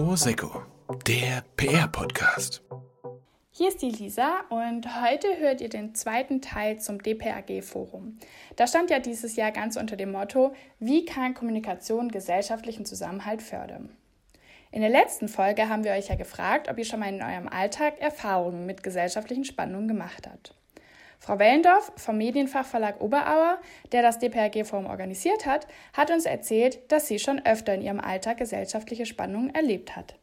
Prosecco, der PR-Podcast. Hier ist die Lisa und heute hört ihr den zweiten Teil zum DPAG-Forum. Da stand ja dieses Jahr ganz unter dem Motto, wie kann Kommunikation gesellschaftlichen Zusammenhalt fördern? In der letzten Folge haben wir euch ja gefragt, ob ihr schon mal in eurem Alltag Erfahrungen mit gesellschaftlichen Spannungen gemacht habt. Frau Wellendorf vom Medienfachverlag Oberauer, der das DPRG-Forum organisiert hat, hat uns erzählt, dass sie schon öfter in ihrem Alltag gesellschaftliche Spannungen erlebt hat.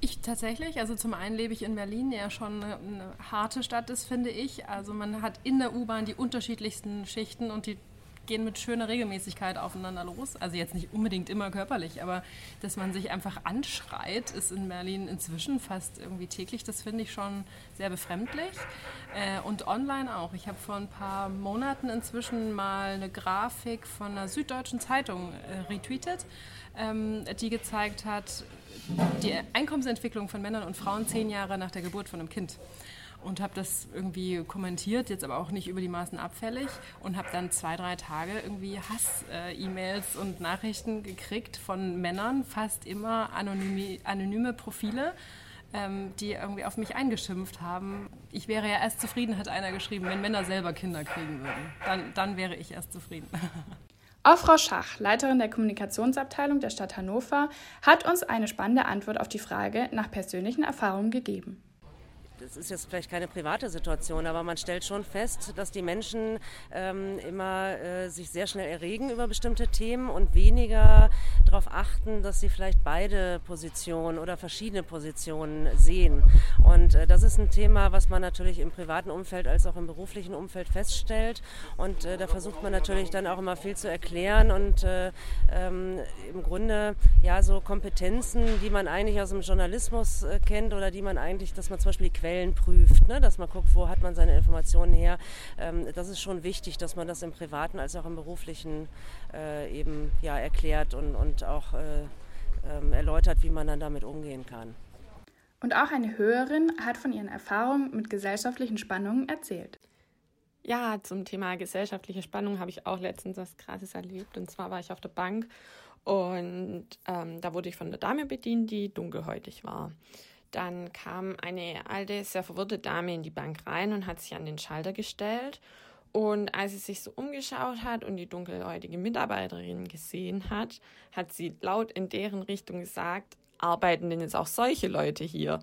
Ich tatsächlich, also zum einen lebe ich in Berlin, der ja schon eine, eine harte Stadt ist, finde ich. Also man hat in der U-Bahn die unterschiedlichsten Schichten und die gehen mit schöner Regelmäßigkeit aufeinander los. Also jetzt nicht unbedingt immer körperlich, aber dass man sich einfach anschreit, ist in Berlin inzwischen fast irgendwie täglich. Das finde ich schon sehr befremdlich. Äh, und online auch. Ich habe vor ein paar Monaten inzwischen mal eine Grafik von einer süddeutschen Zeitung äh, retweetet, ähm, die gezeigt hat, die Einkommensentwicklung von Männern und Frauen zehn Jahre nach der Geburt von einem Kind und habe das irgendwie kommentiert, jetzt aber auch nicht über die Maßen abfällig und habe dann zwei, drei Tage irgendwie Hass-E-Mails und Nachrichten gekriegt von Männern, fast immer anonyme, anonyme Profile, ähm, die irgendwie auf mich eingeschimpft haben. Ich wäre ja erst zufrieden, hat einer geschrieben, wenn Männer selber Kinder kriegen würden. Dann, dann wäre ich erst zufrieden. Auch Frau Schach, Leiterin der Kommunikationsabteilung der Stadt Hannover, hat uns eine spannende Antwort auf die Frage nach persönlichen Erfahrungen gegeben das ist jetzt vielleicht keine private Situation, aber man stellt schon fest, dass die Menschen ähm, immer äh, sich sehr schnell erregen über bestimmte Themen und weniger darauf achten, dass sie vielleicht beide Positionen oder verschiedene Positionen sehen. Und äh, das ist ein Thema, was man natürlich im privaten Umfeld als auch im beruflichen Umfeld feststellt. Und äh, da versucht man natürlich dann auch immer viel zu erklären und äh, ähm, im Grunde ja so Kompetenzen, die man eigentlich aus dem Journalismus äh, kennt oder die man eigentlich, dass man zum Beispiel die Quellen prüft, ne? dass man guckt, wo hat man seine Informationen her. Ähm, das ist schon wichtig, dass man das im privaten als auch im beruflichen äh, eben ja erklärt und, und auch äh, ähm, erläutert, wie man dann damit umgehen kann. Und auch eine Hörerin hat von ihren Erfahrungen mit gesellschaftlichen Spannungen erzählt. Ja, zum Thema gesellschaftliche Spannung habe ich auch letztens was Krasses erlebt. Und zwar war ich auf der Bank und ähm, da wurde ich von der Dame bedient, die dunkelhäutig war. Dann kam eine alte, sehr verwirrte Dame in die Bank rein und hat sich an den Schalter gestellt. Und als sie sich so umgeschaut hat und die dunkelhäutige Mitarbeiterin gesehen hat, hat sie laut in deren Richtung gesagt, arbeiten denn jetzt auch solche Leute hier?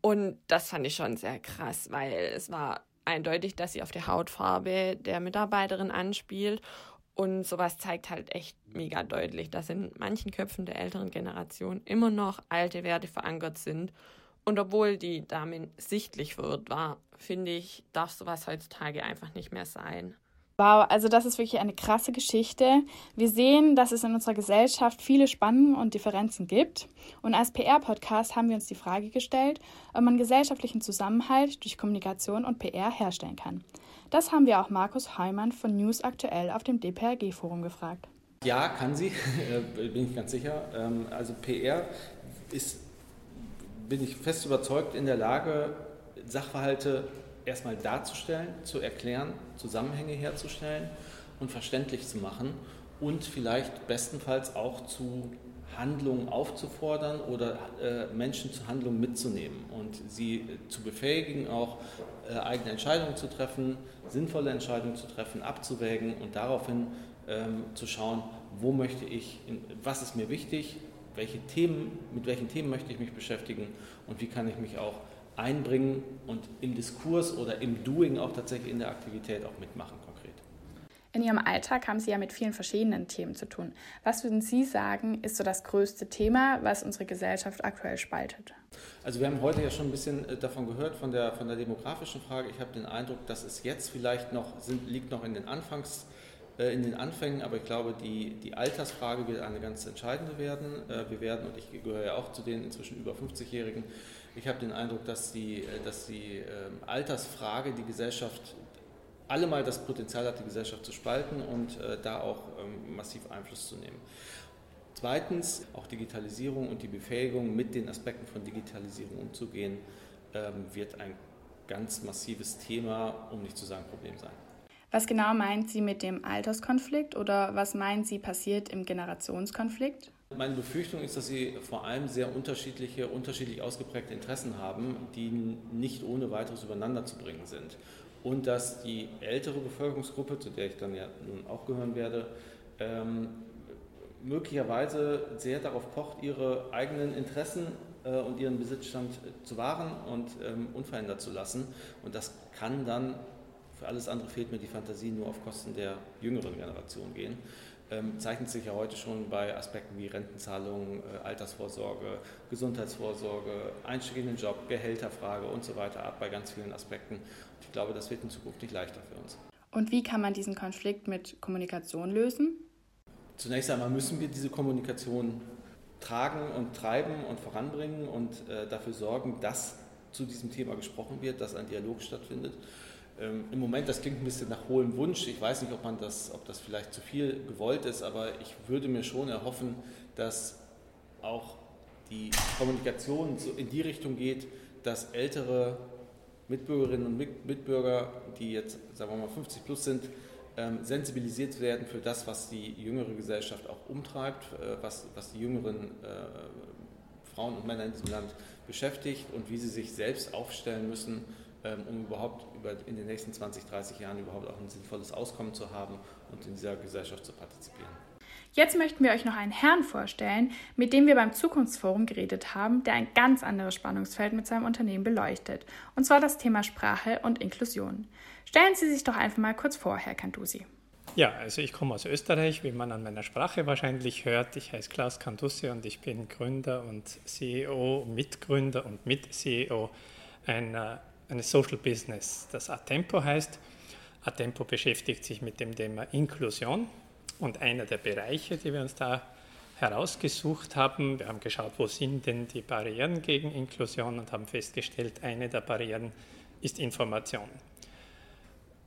Und das fand ich schon sehr krass, weil es war eindeutig, dass sie auf die Hautfarbe der Mitarbeiterin anspielt und sowas zeigt halt echt mega deutlich, dass in manchen Köpfen der älteren Generation immer noch alte Werte verankert sind. Und obwohl die Dame sichtlich verwirrt war, finde ich, darf sowas heutzutage einfach nicht mehr sein. Wow, also das ist wirklich eine krasse Geschichte. Wir sehen, dass es in unserer Gesellschaft viele Spannungen und Differenzen gibt. Und als PR-Podcast haben wir uns die Frage gestellt, ob man gesellschaftlichen Zusammenhalt durch Kommunikation und PR herstellen kann. Das haben wir auch Markus Heumann von News Aktuell auf dem DPRG-Forum gefragt. Ja, kann sie, äh, bin ich ganz sicher. Ähm, also PR ist, bin ich fest überzeugt, in der Lage, Sachverhalte erstmal darzustellen, zu erklären, Zusammenhänge herzustellen und verständlich zu machen und vielleicht bestenfalls auch zu Handlungen aufzufordern oder äh, Menschen zu Handlungen mitzunehmen und sie zu befähigen, auch äh, eigene Entscheidungen zu treffen, sinnvolle Entscheidungen zu treffen, abzuwägen und daraufhin ähm, zu schauen, wo möchte ich, was ist mir wichtig, welche Themen, mit welchen Themen möchte ich mich beschäftigen und wie kann ich mich auch einbringen und im Diskurs oder im Doing auch tatsächlich in der Aktivität auch mitmachen konkret. In Ihrem Alltag haben Sie ja mit vielen verschiedenen Themen zu tun. Was würden Sie sagen, ist so das größte Thema, was unsere Gesellschaft aktuell spaltet? Also wir haben heute ja schon ein bisschen äh, davon gehört, von der, von der demografischen Frage. Ich habe den Eindruck, dass es jetzt vielleicht noch, sind, liegt noch in den Anfangs in den Anfängen, aber ich glaube, die, die Altersfrage wird eine ganz entscheidende werden. Äh, wir werden, und ich gehöre ja auch zu den inzwischen über 50-Jährigen, ich habe den Eindruck, dass die, dass die ähm, Altersfrage die Gesellschaft allemal das Potenzial hat, die Gesellschaft zu spalten und äh, da auch ähm, massiv Einfluss zu nehmen. Zweitens, auch Digitalisierung und die Befähigung, mit den Aspekten von Digitalisierung umzugehen, ähm, wird ein ganz massives Thema, um nicht zu sagen Problem sein. Was genau meint sie mit dem Alterskonflikt oder was meint sie passiert im Generationskonflikt? Meine Befürchtung ist, dass sie vor allem sehr unterschiedliche, unterschiedlich ausgeprägte Interessen haben, die nicht ohne weiteres übereinander zu bringen sind. Und dass die ältere Bevölkerungsgruppe, zu der ich dann ja nun auch gehören werde, ähm, möglicherweise sehr darauf pocht, ihre eigenen Interessen äh, und ihren Besitzstand zu wahren und ähm, unverändert zu lassen. Und das kann dann, für alles andere fehlt mir die Fantasie, nur auf Kosten der jüngeren Generation gehen. Ähm, zeichnet sich ja heute schon bei Aspekten wie Rentenzahlungen, äh, Altersvorsorge, Gesundheitsvorsorge, Einstieg in den Job, Gehälterfrage und so weiter ab bei ganz vielen Aspekten. Und ich glaube, das wird in Zukunft nicht leichter für uns. Und wie kann man diesen Konflikt mit Kommunikation lösen? Zunächst einmal müssen wir diese Kommunikation tragen und treiben und voranbringen und äh, dafür sorgen, dass zu diesem Thema gesprochen wird, dass ein Dialog stattfindet. Ähm, Im Moment, das klingt ein bisschen nach hohem Wunsch. Ich weiß nicht, ob, man das, ob das vielleicht zu viel gewollt ist, aber ich würde mir schon erhoffen, dass auch die Kommunikation so in die Richtung geht, dass ältere Mitbürgerinnen und Mitbürger, die jetzt, sagen wir mal, 50 plus sind, ähm, sensibilisiert werden für das, was die jüngere Gesellschaft auch umtreibt, äh, was, was die jüngeren äh, Frauen und Männer in diesem Land beschäftigt und wie sie sich selbst aufstellen müssen, um überhaupt über, in den nächsten 20, 30 Jahren überhaupt auch ein sinnvolles Auskommen zu haben und in dieser Gesellschaft zu partizipieren. Jetzt möchten wir euch noch einen Herrn vorstellen, mit dem wir beim Zukunftsforum geredet haben, der ein ganz anderes Spannungsfeld mit seinem Unternehmen beleuchtet, und zwar das Thema Sprache und Inklusion. Stellen Sie sich doch einfach mal kurz vor, Herr Cantusi. Ja, also ich komme aus Österreich, wie man an meiner Sprache wahrscheinlich hört. Ich heiße Klaus Cantussi und ich bin Gründer und CEO, Mitgründer und Mit-CEO einer eines Social Business, das Atempo heißt. Atempo beschäftigt sich mit dem Thema Inklusion und einer der Bereiche, die wir uns da herausgesucht haben, wir haben geschaut, wo sind denn die Barrieren gegen Inklusion und haben festgestellt, eine der Barrieren ist Information.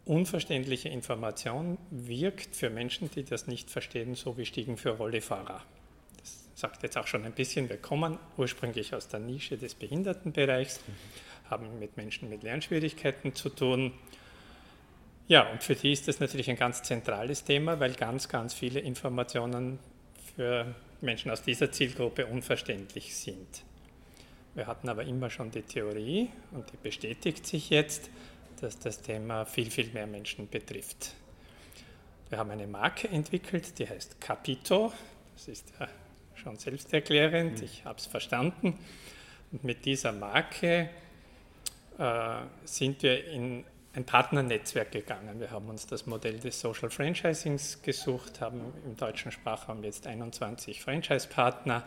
Unverständliche Information wirkt für Menschen, die das nicht verstehen, so wie Stiegen für Rollifahrer. Das sagt jetzt auch schon ein bisschen, wir kommen ursprünglich aus der Nische des Behindertenbereichs. Mhm haben mit Menschen mit Lernschwierigkeiten zu tun. Ja, und für die ist das natürlich ein ganz zentrales Thema, weil ganz, ganz viele Informationen für Menschen aus dieser Zielgruppe unverständlich sind. Wir hatten aber immer schon die Theorie, und die bestätigt sich jetzt, dass das Thema viel, viel mehr Menschen betrifft. Wir haben eine Marke entwickelt, die heißt Capito. Das ist ja schon selbsterklärend, mhm. ich habe es verstanden. Und mit dieser Marke sind wir in ein Partnernetzwerk gegangen. Wir haben uns das Modell des Social Franchisings gesucht, haben im deutschen Sprachraum jetzt 21 Franchise-Partner,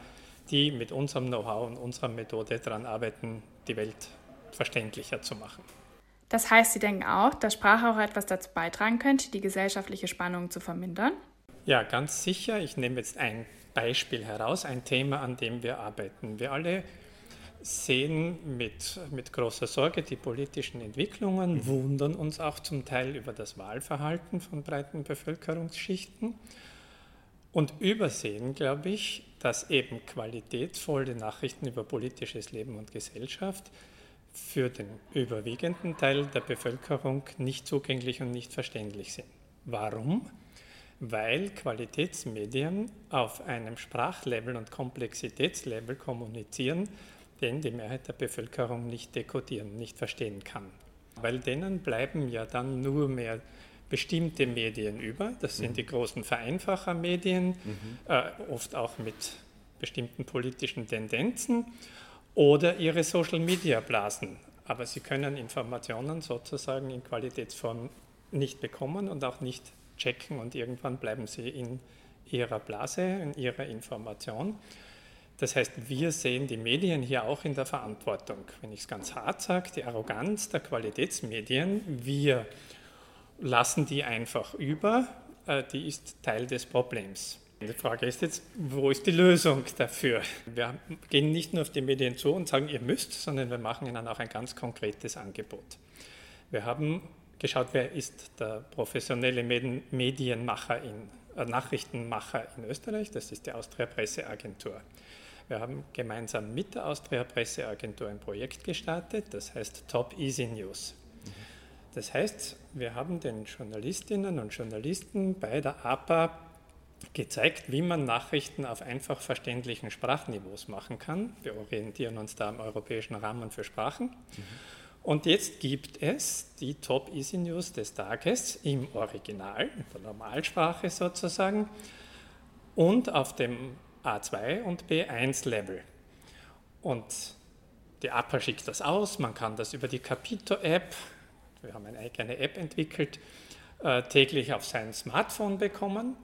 die mit unserem Know-how und unserer Methode daran arbeiten, die Welt verständlicher zu machen. Das heißt, Sie denken auch, dass Sprache auch etwas dazu beitragen könnte, die gesellschaftliche Spannung zu vermindern? Ja, ganz sicher. Ich nehme jetzt ein Beispiel heraus, ein Thema, an dem wir arbeiten. Wir alle sehen mit, mit großer Sorge die politischen Entwicklungen, mhm. wundern uns auch zum Teil über das Wahlverhalten von breiten Bevölkerungsschichten und übersehen, glaube ich, dass eben qualitätsvolle Nachrichten über politisches Leben und Gesellschaft für den überwiegenden Teil der Bevölkerung nicht zugänglich und nicht verständlich sind. Warum? Weil Qualitätsmedien auf einem Sprachlevel und Komplexitätslevel kommunizieren, den die Mehrheit der Bevölkerung nicht dekodieren, nicht verstehen kann. Weil denen bleiben ja dann nur mehr bestimmte Medien über. Das sind mhm. die großen Vereinfachermedien, mhm. äh, oft auch mit bestimmten politischen Tendenzen oder ihre Social-Media-Blasen. Aber sie können Informationen sozusagen in Qualitätsform nicht bekommen und auch nicht checken und irgendwann bleiben sie in ihrer Blase, in ihrer Information. Das heißt, wir sehen die Medien hier auch in der Verantwortung. Wenn ich es ganz hart sage, die Arroganz der Qualitätsmedien, wir lassen die einfach über, äh, die ist Teil des Problems. Die Frage ist jetzt, wo ist die Lösung dafür? Wir gehen nicht nur auf die Medien zu und sagen, ihr müsst, sondern wir machen ihnen auch ein ganz konkretes Angebot. Wir haben geschaut, wer ist der professionelle Medienmacher in, äh, Nachrichtenmacher in Österreich, das ist die Austria Presseagentur. Wir haben gemeinsam mit der Austria Presseagentur ein Projekt gestartet, das heißt Top Easy News. Das heißt, wir haben den Journalistinnen und Journalisten bei der APA gezeigt, wie man Nachrichten auf einfach verständlichen Sprachniveaus machen kann. Wir orientieren uns da am europäischen Rahmen für Sprachen. Mhm. Und jetzt gibt es die Top Easy News des Tages im Original, in der Normalsprache sozusagen, und auf dem A2 und B1 Level. Und die APA schickt das aus, man kann das über die Capito-App, wir haben eine eigene App entwickelt, äh, täglich auf sein Smartphone bekommen.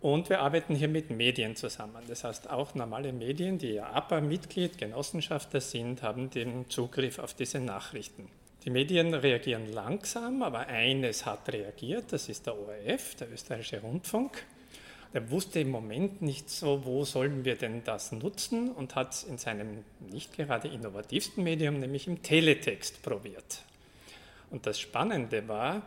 Und wir arbeiten hier mit Medien zusammen. Das heißt, auch normale Medien, die ja APA-Mitglied, Genossenschafter sind, haben den Zugriff auf diese Nachrichten. Die Medien reagieren langsam, aber eines hat reagiert, das ist der ORF, der österreichische Rundfunk. Der wusste im Moment nicht so, wo sollen wir denn das nutzen und hat es in seinem nicht gerade innovativsten Medium, nämlich im Teletext, probiert. Und das Spannende war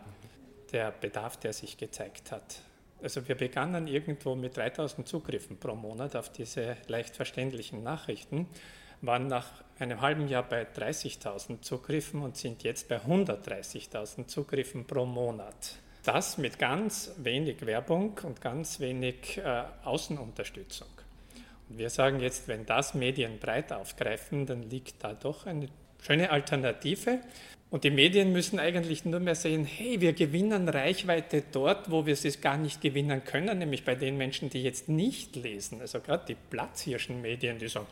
der Bedarf, der sich gezeigt hat. Also wir begannen irgendwo mit 3000 Zugriffen pro Monat auf diese leicht verständlichen Nachrichten, waren nach einem halben Jahr bei 30.000 Zugriffen und sind jetzt bei 130.000 Zugriffen pro Monat. Das mit ganz wenig Werbung und ganz wenig äh, Außenunterstützung. Und wir sagen jetzt, wenn das Medien breit aufgreifen, dann liegt da doch eine schöne Alternative. Und die Medien müssen eigentlich nur mehr sehen, hey, wir gewinnen Reichweite dort, wo wir es gar nicht gewinnen können, nämlich bei den Menschen, die jetzt nicht lesen. Also gerade die Platzhirschenmedien, die sagen,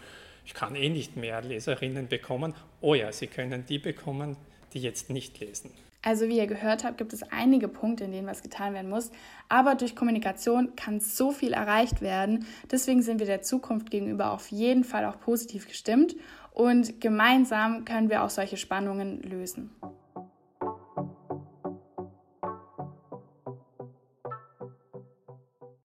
ich kann eh nicht mehr Leserinnen bekommen. Oh ja, sie können die bekommen, die jetzt nicht lesen. Also wie ihr gehört habt, gibt es einige Punkte, in denen was getan werden muss. Aber durch Kommunikation kann so viel erreicht werden. Deswegen sind wir der Zukunft gegenüber auf jeden Fall auch positiv gestimmt und gemeinsam können wir auch solche Spannungen lösen.